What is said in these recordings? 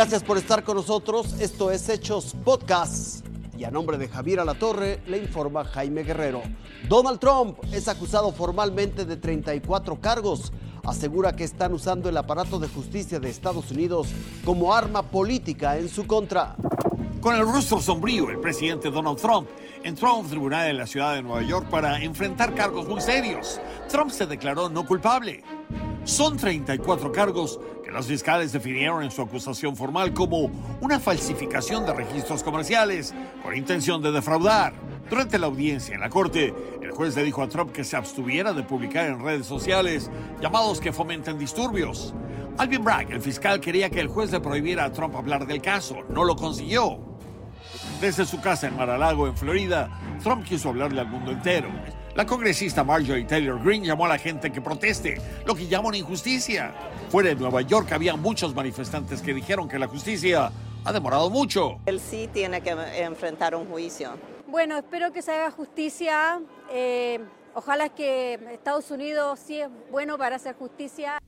Gracias por estar con nosotros. Esto es Hechos Podcast. Y a nombre de Javier Alatorre le informa Jaime Guerrero. Donald Trump es acusado formalmente de 34 cargos. Asegura que están usando el aparato de justicia de Estados Unidos como arma política en su contra. Con el rostro sombrío, el presidente Donald Trump entró a un tribunal en la ciudad de Nueva York para enfrentar cargos muy serios. Trump se declaró no culpable. Son 34 cargos que los fiscales definieron en su acusación formal como una falsificación de registros comerciales con intención de defraudar. Durante la audiencia en la corte, el juez le dijo a Trump que se abstuviera de publicar en redes sociales llamados que fomenten disturbios. Alvin Bragg, el fiscal, quería que el juez le prohibiera a Trump hablar del caso. No lo consiguió. Desde su casa en Mar-a-Lago, en Florida, Trump quiso hablarle al mundo entero. La congresista Marjorie Taylor Greene llamó a la gente que proteste, lo que llama una injusticia. Fuera de Nueva York había muchos manifestantes que dijeron que la justicia ha demorado mucho. Él sí tiene que enfrentar un juicio. Bueno, espero que se haga justicia. Eh, ojalá que Estados Unidos sí es bueno para hacer justicia.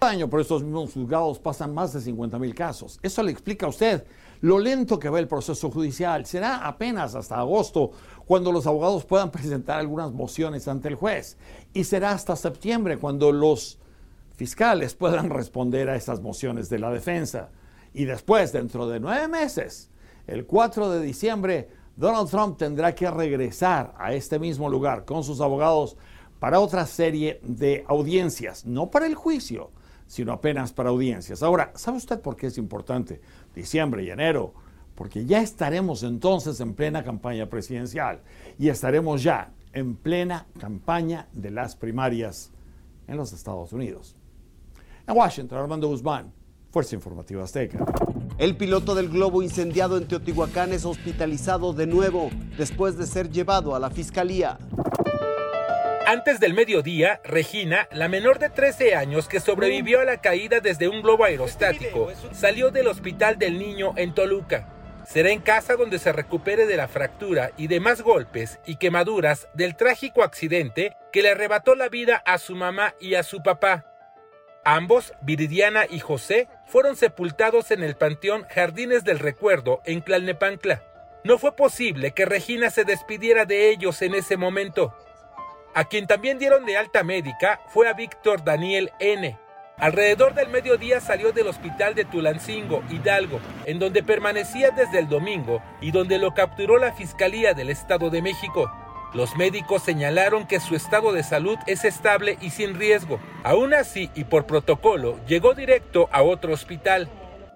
Año por estos mismos juzgados pasan más de 50 mil casos. Eso le explica a usted lo lento que va el proceso judicial. Será apenas hasta agosto cuando los abogados puedan presentar algunas mociones ante el juez. Y será hasta septiembre cuando los fiscales puedan responder a estas mociones de la defensa. Y después, dentro de nueve meses, el 4 de diciembre, Donald Trump tendrá que regresar a este mismo lugar con sus abogados para otra serie de audiencias, no para el juicio, sino apenas para audiencias. Ahora, ¿sabe usted por qué es importante diciembre y enero? Porque ya estaremos entonces en plena campaña presidencial y estaremos ya en plena campaña de las primarias en los Estados Unidos. En Washington, Armando Guzmán, Fuerza Informativa Azteca. El piloto del globo incendiado en Teotihuacán es hospitalizado de nuevo después de ser llevado a la fiscalía. Antes del mediodía, Regina, la menor de 13 años que sobrevivió a la caída desde un globo aerostático, salió del hospital del niño en Toluca. Será en casa donde se recupere de la fractura y demás golpes y quemaduras del trágico accidente que le arrebató la vida a su mamá y a su papá. Ambos, Viridiana y José, fueron sepultados en el Panteón Jardines del Recuerdo en Tlalnepantla. No fue posible que Regina se despidiera de ellos en ese momento. A quien también dieron de alta médica fue a Víctor Daniel N. Alrededor del mediodía salió del hospital de Tulancingo, Hidalgo, en donde permanecía desde el domingo y donde lo capturó la Fiscalía del Estado de México. Los médicos señalaron que su estado de salud es estable y sin riesgo. Aún así, y por protocolo, llegó directo a otro hospital.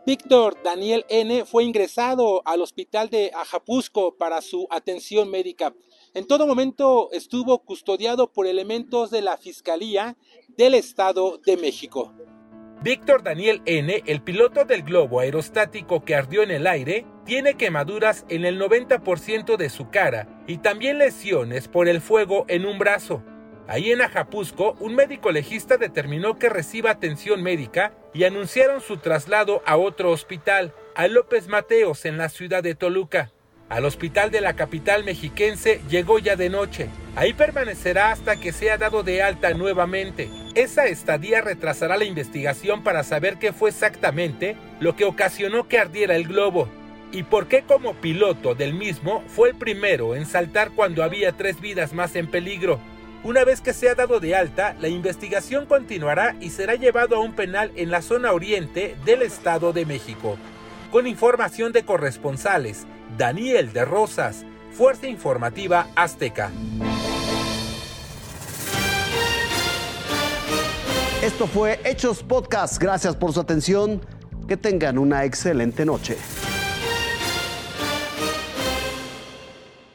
Víctor Daniel N. fue ingresado al hospital de Ajapusco para su atención médica. En todo momento estuvo custodiado por elementos de la Fiscalía del Estado de México. Víctor Daniel N., el piloto del globo aerostático que ardió en el aire, tiene quemaduras en el 90% de su cara y también lesiones por el fuego en un brazo. Ahí en Ajapusco, un médico legista determinó que reciba atención médica y anunciaron su traslado a otro hospital, a López Mateos, en la ciudad de Toluca. Al hospital de la capital mexiquense llegó ya de noche. Ahí permanecerá hasta que sea dado de alta nuevamente. Esa estadía retrasará la investigación para saber qué fue exactamente lo que ocasionó que ardiera el globo y por qué como piloto del mismo fue el primero en saltar cuando había tres vidas más en peligro. Una vez que sea dado de alta, la investigación continuará y será llevado a un penal en la zona oriente del Estado de México. Con información de corresponsales, Daniel de Rosas, Fuerza Informativa Azteca. Esto fue Hechos Podcast. Gracias por su atención. Que tengan una excelente noche.